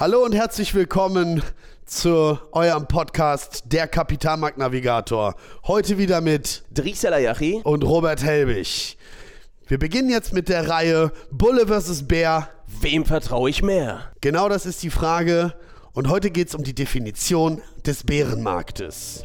Hallo und herzlich willkommen zu eurem Podcast Der Kapitalmarktnavigator. Heute wieder mit Dries Elayachi und Robert Helbig. Wir beginnen jetzt mit der Reihe Bulle vs. Bär. Wem vertraue ich mehr? Genau das ist die Frage. Und heute geht es um die Definition des Bärenmarktes.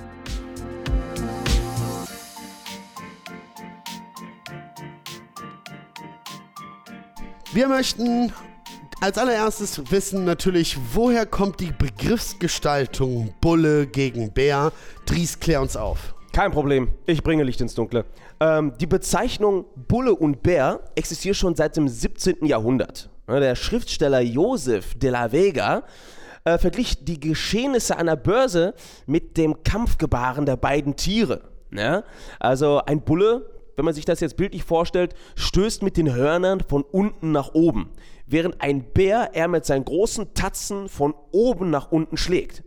Wir möchten als allererstes wissen natürlich, woher kommt die Begriffsgestaltung Bulle gegen Bär? Dries, klär uns auf. Kein Problem, ich bringe Licht ins Dunkle. Ähm, die Bezeichnung Bulle und Bär existiert schon seit dem 17. Jahrhundert. Der Schriftsteller Joseph de la Vega äh, verglich die Geschehnisse der Börse mit dem Kampfgebaren der beiden Tiere. Ja? Also ein Bulle wenn man sich das jetzt bildlich vorstellt, stößt mit den Hörnern von unten nach oben, während ein Bär er mit seinen großen Tatzen von oben nach unten schlägt.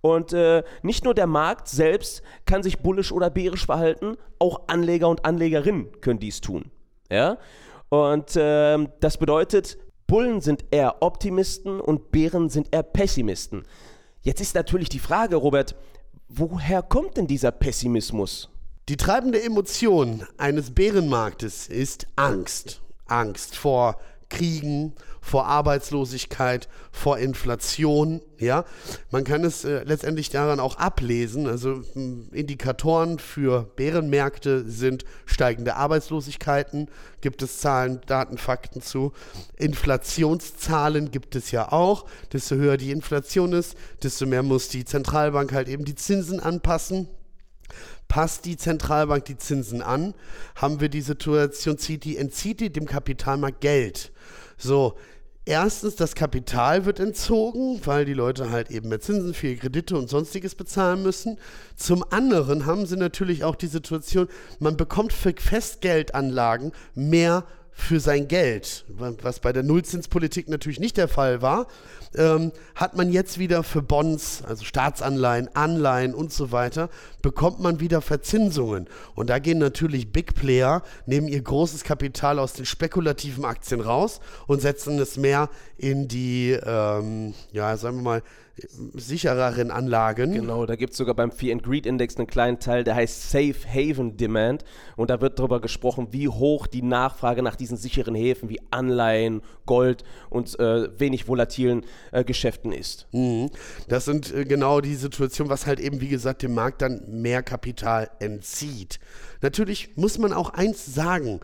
Und äh, nicht nur der Markt selbst kann sich bullisch oder bärisch verhalten, auch Anleger und Anlegerinnen können dies tun. Ja? Und äh, das bedeutet, Bullen sind eher Optimisten und Bären sind eher Pessimisten. Jetzt ist natürlich die Frage, Robert, woher kommt denn dieser Pessimismus? Die treibende Emotion eines Bärenmarktes ist Angst. Angst vor Kriegen, vor Arbeitslosigkeit, vor Inflation. Ja, man kann es äh, letztendlich daran auch ablesen. Also hm, Indikatoren für Bärenmärkte sind steigende Arbeitslosigkeiten. Gibt es Zahlen, Daten, Fakten zu? Inflationszahlen gibt es ja auch. Desto höher die Inflation ist, desto mehr muss die Zentralbank halt eben die Zinsen anpassen. Passt die Zentralbank die Zinsen an, haben wir die Situation, zieht die, entzieht die dem Kapitalmarkt Geld. So, erstens, das Kapital wird entzogen, weil die Leute halt eben mehr Zinsen, viel Kredite und sonstiges bezahlen müssen. Zum anderen haben sie natürlich auch die Situation, man bekommt für Festgeldanlagen mehr für sein Geld, was bei der Nullzinspolitik natürlich nicht der Fall war, ähm, hat man jetzt wieder für Bonds, also Staatsanleihen, Anleihen und so weiter, bekommt man wieder Verzinsungen. Und da gehen natürlich Big Player, nehmen ihr großes Kapital aus den spekulativen Aktien raus und setzen es mehr in die, ähm, ja, sagen wir mal, sichereren Anlagen. Genau, da gibt es sogar beim Fear and Greed Index einen kleinen Teil, der heißt Safe Haven Demand. Und da wird darüber gesprochen, wie hoch die Nachfrage nach diesen sicheren Häfen wie Anleihen, Gold und äh, wenig volatilen äh, Geschäften ist. Mhm. Das sind äh, genau die Situationen, was halt eben, wie gesagt, dem Markt dann mehr Kapital entzieht. Natürlich muss man auch eins sagen: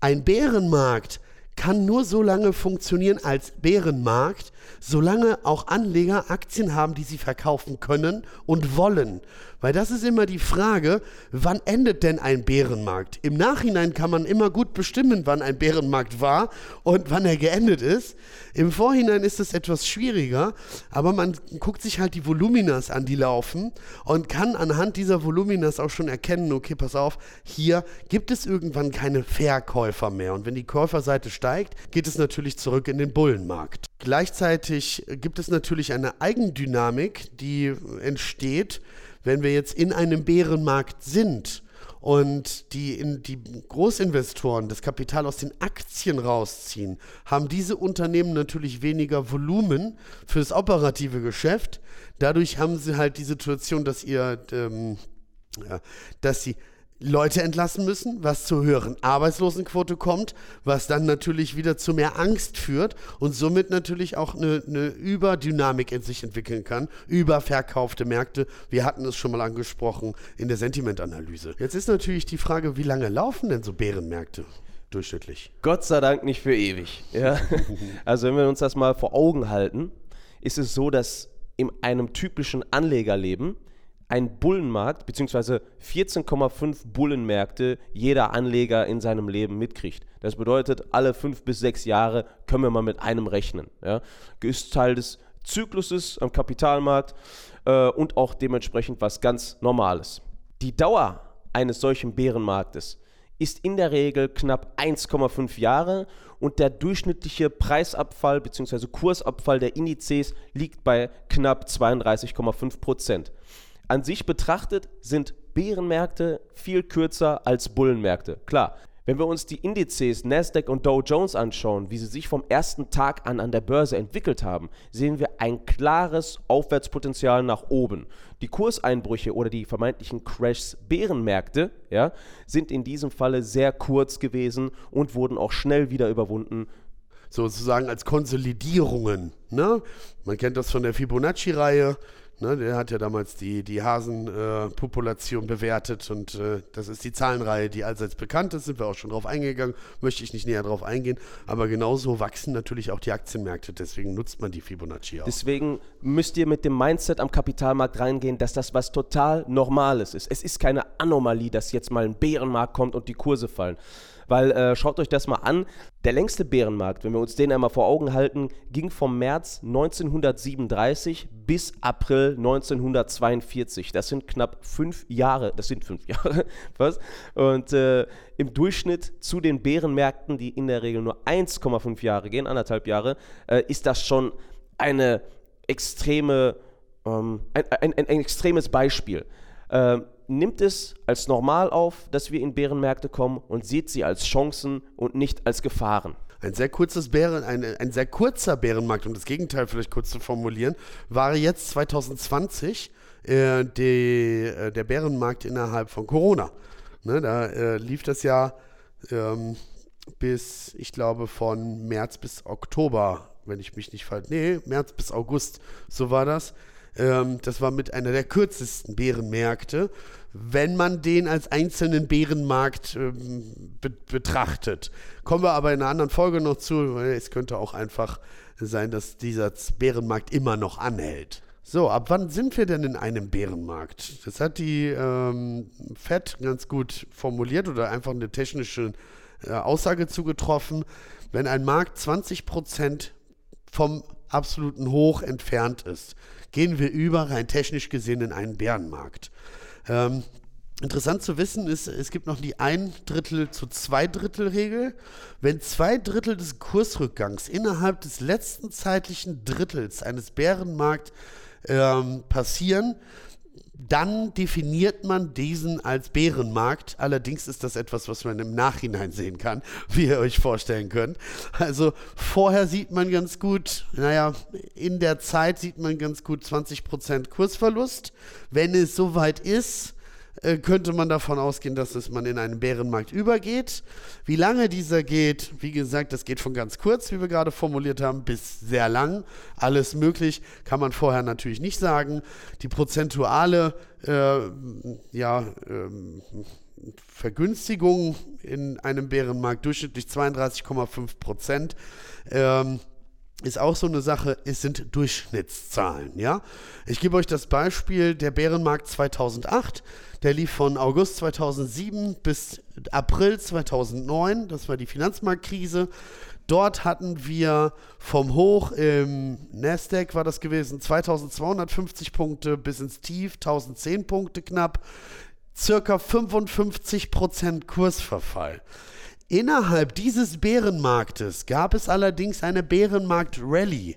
Ein Bärenmarkt kann nur so lange funktionieren als Bärenmarkt, solange auch Anleger Aktien haben, die sie verkaufen können und wollen. Weil das ist immer die Frage, wann endet denn ein Bärenmarkt? Im Nachhinein kann man immer gut bestimmen, wann ein Bärenmarkt war und wann er geendet ist. Im Vorhinein ist es etwas schwieriger, aber man guckt sich halt die Voluminas an, die laufen und kann anhand dieser Voluminas auch schon erkennen, okay, pass auf, hier gibt es irgendwann keine Verkäufer mehr. Und wenn die Käuferseite steigt, geht es natürlich zurück in den Bullenmarkt. Gleichzeitig gibt es natürlich eine Eigendynamik, die entsteht, wenn wir jetzt in einem Bärenmarkt sind und die, in, die Großinvestoren das Kapital aus den Aktien rausziehen, haben diese Unternehmen natürlich weniger Volumen fürs operative Geschäft. Dadurch haben sie halt die Situation, dass ihr, ähm, ja, dass sie Leute entlassen müssen, was zur höheren Arbeitslosenquote kommt, was dann natürlich wieder zu mehr Angst führt und somit natürlich auch eine, eine Überdynamik in sich entwickeln kann, überverkaufte Märkte. Wir hatten es schon mal angesprochen in der Sentimentanalyse. Jetzt ist natürlich die Frage, wie lange laufen denn so Bärenmärkte? Durchschnittlich. Gott sei Dank nicht für ewig. Ja? Also wenn wir uns das mal vor Augen halten, ist es so, dass in einem typischen Anlegerleben ein Bullenmarkt bzw. 14,5 Bullenmärkte jeder Anleger in seinem Leben mitkriegt. Das bedeutet, alle fünf bis sechs Jahre können wir mal mit einem rechnen. Ja. Ist Teil des Zykluses am Kapitalmarkt äh, und auch dementsprechend was ganz Normales. Die Dauer eines solchen Bärenmarktes ist in der Regel knapp 1,5 Jahre und der durchschnittliche Preisabfall bzw. Kursabfall der Indizes liegt bei knapp 32,5 Prozent. An sich betrachtet sind Bärenmärkte viel kürzer als Bullenmärkte. Klar, wenn wir uns die Indizes Nasdaq und Dow Jones anschauen, wie sie sich vom ersten Tag an an der Börse entwickelt haben, sehen wir ein klares Aufwärtspotenzial nach oben. Die Kurseinbrüche oder die vermeintlichen Crashs Bärenmärkte ja, sind in diesem Falle sehr kurz gewesen und wurden auch schnell wieder überwunden sozusagen als Konsolidierungen. Ne? Man kennt das von der Fibonacci-Reihe. Ne, der hat ja damals die, die Hasenpopulation äh, bewertet und äh, das ist die Zahlenreihe, die allseits bekannt ist, sind wir auch schon drauf eingegangen, möchte ich nicht näher drauf eingehen, aber genauso wachsen natürlich auch die Aktienmärkte, deswegen nutzt man die Fibonacci auch. Deswegen müsst ihr mit dem Mindset am Kapitalmarkt reingehen, dass das was total Normales ist. Es ist keine Anomalie, dass jetzt mal ein Bärenmarkt kommt und die Kurse fallen. Weil äh, schaut euch das mal an, der längste Bärenmarkt, wenn wir uns den einmal vor Augen halten, ging vom März 1937 bis April 1942. Das sind knapp fünf Jahre. Das sind fünf Jahre. Was? Und äh, im Durchschnitt zu den Bärenmärkten, die in der Regel nur 1,5 Jahre gehen, anderthalb Jahre, äh, ist das schon eine extreme, ähm, ein, ein, ein, extremes Beispiel. Ähm, nimmt es als normal auf, dass wir in Bärenmärkte kommen und sieht sie als Chancen und nicht als Gefahren. Ein sehr kurzes Bären, ein, ein sehr kurzer Bärenmarkt, um das Gegenteil vielleicht kurz zu formulieren, war jetzt 2020 äh, die, äh, der Bärenmarkt innerhalb von Corona. Ne, da äh, lief das ja ähm, bis, ich glaube, von März bis Oktober, wenn ich mich nicht falsch. Nee, März bis August, so war das. Ähm, das war mit einer der kürzesten Bärenmärkte, wenn man den als einzelnen Bärenmarkt ähm, be betrachtet. Kommen wir aber in einer anderen Folge noch zu, es könnte auch einfach sein, dass dieser Bärenmarkt immer noch anhält. So, ab wann sind wir denn in einem Bärenmarkt? Das hat die ähm, FED ganz gut formuliert oder einfach eine technische äh, Aussage zugetroffen. Wenn ein Markt 20% vom absoluten Hoch entfernt ist, gehen wir über, rein technisch gesehen, in einen Bärenmarkt. Ähm, interessant zu wissen ist, es gibt noch die ein Drittel zu zwei Drittel Regel. Wenn zwei Drittel des Kursrückgangs innerhalb des letzten zeitlichen Drittels eines Bärenmarkts ähm, passieren, dann definiert man diesen als Bärenmarkt. Allerdings ist das etwas, was man im Nachhinein sehen kann, wie ihr euch vorstellen könnt. Also vorher sieht man ganz gut, naja, in der Zeit sieht man ganz gut 20% Kursverlust. Wenn es soweit ist, äh, könnte man davon ausgehen, dass es man in einen Bärenmarkt übergeht. Wie lange dieser geht, wie gesagt, das geht von ganz kurz, wie wir gerade formuliert haben, bis sehr lang. Alles möglich, kann man vorher natürlich nicht sagen. Die prozentuale äh, ja, ähm, Vergünstigung in einem Bärenmarkt durchschnittlich 32,5 Prozent. Ähm, ist auch so eine Sache, es sind Durchschnittszahlen, ja. Ich gebe euch das Beispiel, der Bärenmarkt 2008, der lief von August 2007 bis April 2009, das war die Finanzmarktkrise. Dort hatten wir vom Hoch im Nasdaq war das gewesen 2250 Punkte bis ins Tief 1010 Punkte knapp, circa 55% Kursverfall. Innerhalb dieses Bärenmarktes gab es allerdings eine Bärenmarkt-Rallye.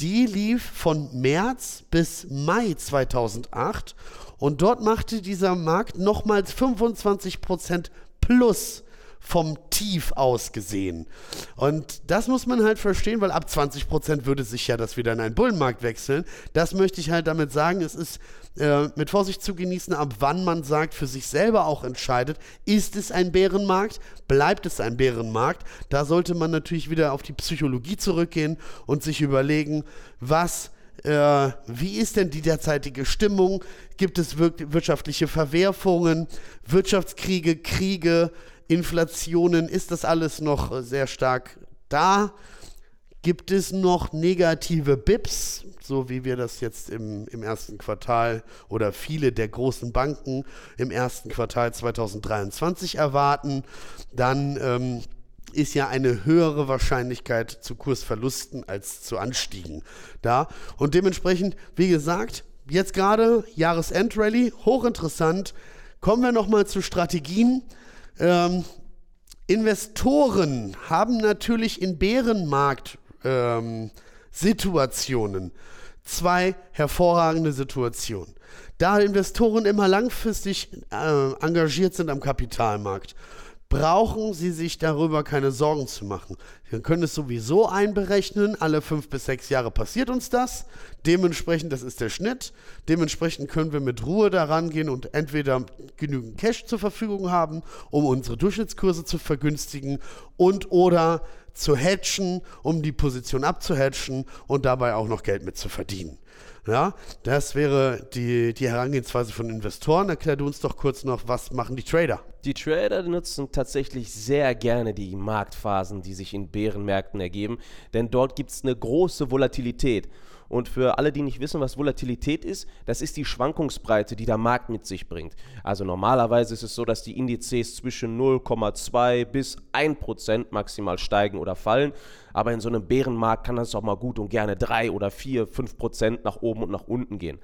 Die lief von März bis Mai 2008 und dort machte dieser Markt nochmals 25% plus vom Tief aus gesehen. Und das muss man halt verstehen, weil ab 20% würde sich ja das wieder in einen Bullenmarkt wechseln. Das möchte ich halt damit sagen. Es ist äh, mit Vorsicht zu genießen, ab wann man sagt, für sich selber auch entscheidet, ist es ein Bärenmarkt, bleibt es ein Bärenmarkt. Da sollte man natürlich wieder auf die Psychologie zurückgehen und sich überlegen, was äh, wie ist denn die derzeitige Stimmung? Gibt es wirtschaftliche Verwerfungen, Wirtschaftskriege, Kriege, Inflationen? Ist das alles noch sehr stark da? Gibt es noch negative BIPs, so wie wir das jetzt im, im ersten Quartal oder viele der großen Banken im ersten Quartal 2023 erwarten, dann ähm, ist ja eine höhere Wahrscheinlichkeit zu Kursverlusten als zu Anstiegen da. Und dementsprechend, wie gesagt, jetzt gerade Jahresendrallye, hochinteressant. Kommen wir nochmal zu Strategien. Ähm, Investoren haben natürlich in Bärenmarkt-Situationen ähm, zwei hervorragende Situationen. Da Investoren immer langfristig äh, engagiert sind am Kapitalmarkt brauchen Sie sich darüber keine Sorgen zu machen. Wir können es sowieso einberechnen. Alle fünf bis sechs Jahre passiert uns das. Dementsprechend, das ist der Schnitt. Dementsprechend können wir mit Ruhe daran gehen und entweder genügend Cash zur Verfügung haben, um unsere Durchschnittskurse zu vergünstigen und oder zu hatchen, um die Position abzuhatchen und dabei auch noch Geld mit zu verdienen. Ja, das wäre die, die Herangehensweise von Investoren. Erklär du uns doch kurz noch, was machen die Trader? Die Trader nutzen tatsächlich sehr gerne die Marktphasen, die sich in Bärenmärkten ergeben, denn dort gibt es eine große Volatilität. Und für alle, die nicht wissen, was Volatilität ist, das ist die Schwankungsbreite, die der Markt mit sich bringt. Also normalerweise ist es so, dass die Indizes zwischen 0,2 bis 1% maximal steigen oder fallen. Aber in so einem Bärenmarkt kann das auch mal gut und gerne 3 oder 4, 5% nach oben und nach unten gehen.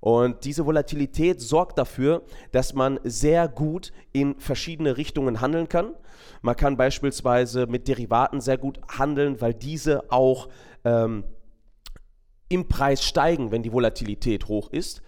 Und diese Volatilität sorgt dafür, dass man sehr gut in verschiedene Richtungen handeln kann. Man kann beispielsweise mit Derivaten sehr gut handeln, weil diese auch ähm, im Preis steigen, wenn die Volatilität hoch ist.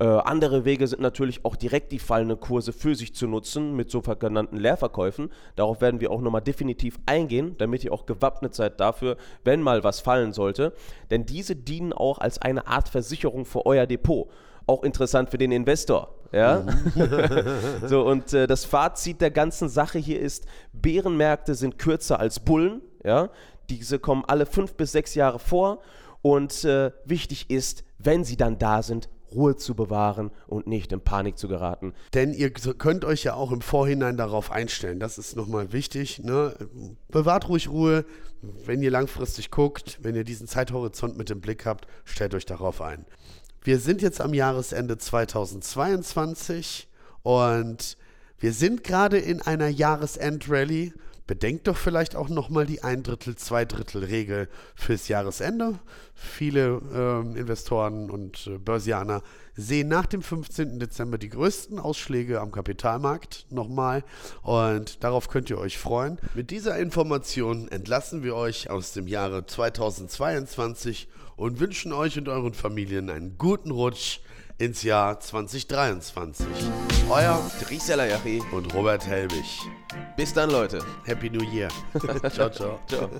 Äh, andere Wege sind natürlich auch direkt die fallenden Kurse für sich zu nutzen mit sogenannten Leerverkäufen. Darauf werden wir auch nochmal definitiv eingehen, damit ihr auch gewappnet seid dafür, wenn mal was fallen sollte. Denn diese dienen auch als eine Art Versicherung für euer Depot. Auch interessant für den Investor. Ja? Mhm. so, und äh, das Fazit der ganzen Sache hier ist, Bärenmärkte sind kürzer als Bullen. Ja? Diese kommen alle fünf bis sechs Jahre vor und äh, wichtig ist, wenn sie dann da sind, Ruhe zu bewahren und nicht in Panik zu geraten. Denn ihr könnt euch ja auch im Vorhinein darauf einstellen. Das ist nochmal wichtig. Ne? Bewahrt ruhig Ruhe. Wenn ihr langfristig guckt, wenn ihr diesen Zeithorizont mit im Blick habt, stellt euch darauf ein. Wir sind jetzt am Jahresende 2022 und wir sind gerade in einer Jahresend-Rallye bedenkt doch vielleicht auch nochmal die Ein Drittel, Zwei Drittel Regel fürs Jahresende. Viele ähm, Investoren und äh, Börsianer sehen nach dem 15. Dezember die größten Ausschläge am Kapitalmarkt nochmal und darauf könnt ihr euch freuen. Mit dieser Information entlassen wir euch aus dem Jahre 2022 und wünschen euch und euren Familien einen guten Rutsch ins Jahr 2023. Euer Drisela Yachi und Robert Helbig. Bis dann, Leute. Happy New Year. ciao, ciao. ciao.